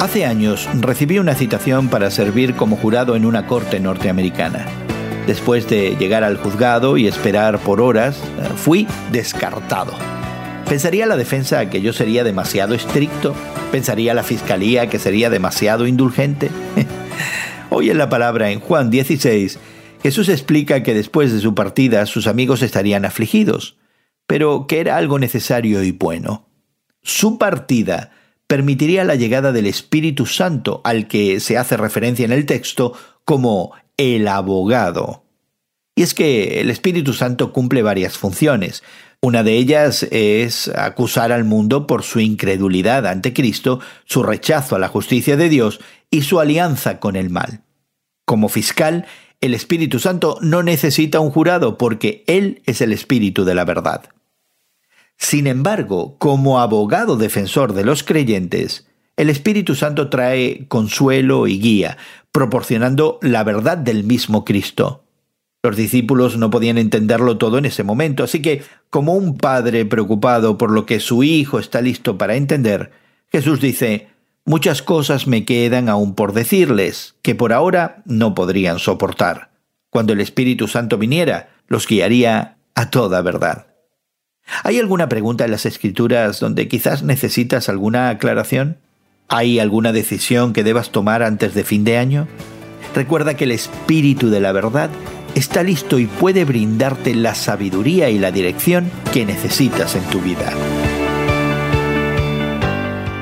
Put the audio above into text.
Hace años recibí una citación para servir como jurado en una corte norteamericana. Después de llegar al juzgado y esperar por horas, fui descartado. ¿Pensaría la defensa que yo sería demasiado estricto? ¿Pensaría la fiscalía que sería demasiado indulgente? Hoy en la palabra en Juan 16, Jesús explica que después de su partida sus amigos estarían afligidos, pero que era algo necesario y bueno. Su partida permitiría la llegada del Espíritu Santo, al que se hace referencia en el texto como el abogado. Y es que el Espíritu Santo cumple varias funciones. Una de ellas es acusar al mundo por su incredulidad ante Cristo, su rechazo a la justicia de Dios y su alianza con el mal. Como fiscal, el Espíritu Santo no necesita un jurado porque Él es el Espíritu de la verdad. Sin embargo, como abogado defensor de los creyentes, el Espíritu Santo trae consuelo y guía, proporcionando la verdad del mismo Cristo. Los discípulos no podían entenderlo todo en ese momento, así que, como un padre preocupado por lo que su hijo está listo para entender, Jesús dice, Muchas cosas me quedan aún por decirles, que por ahora no podrían soportar. Cuando el Espíritu Santo viniera, los guiaría a toda verdad. ¿Hay alguna pregunta en las escrituras donde quizás necesitas alguna aclaración? ¿Hay alguna decisión que debas tomar antes de fin de año? Recuerda que el Espíritu de la verdad está listo y puede brindarte la sabiduría y la dirección que necesitas en tu vida.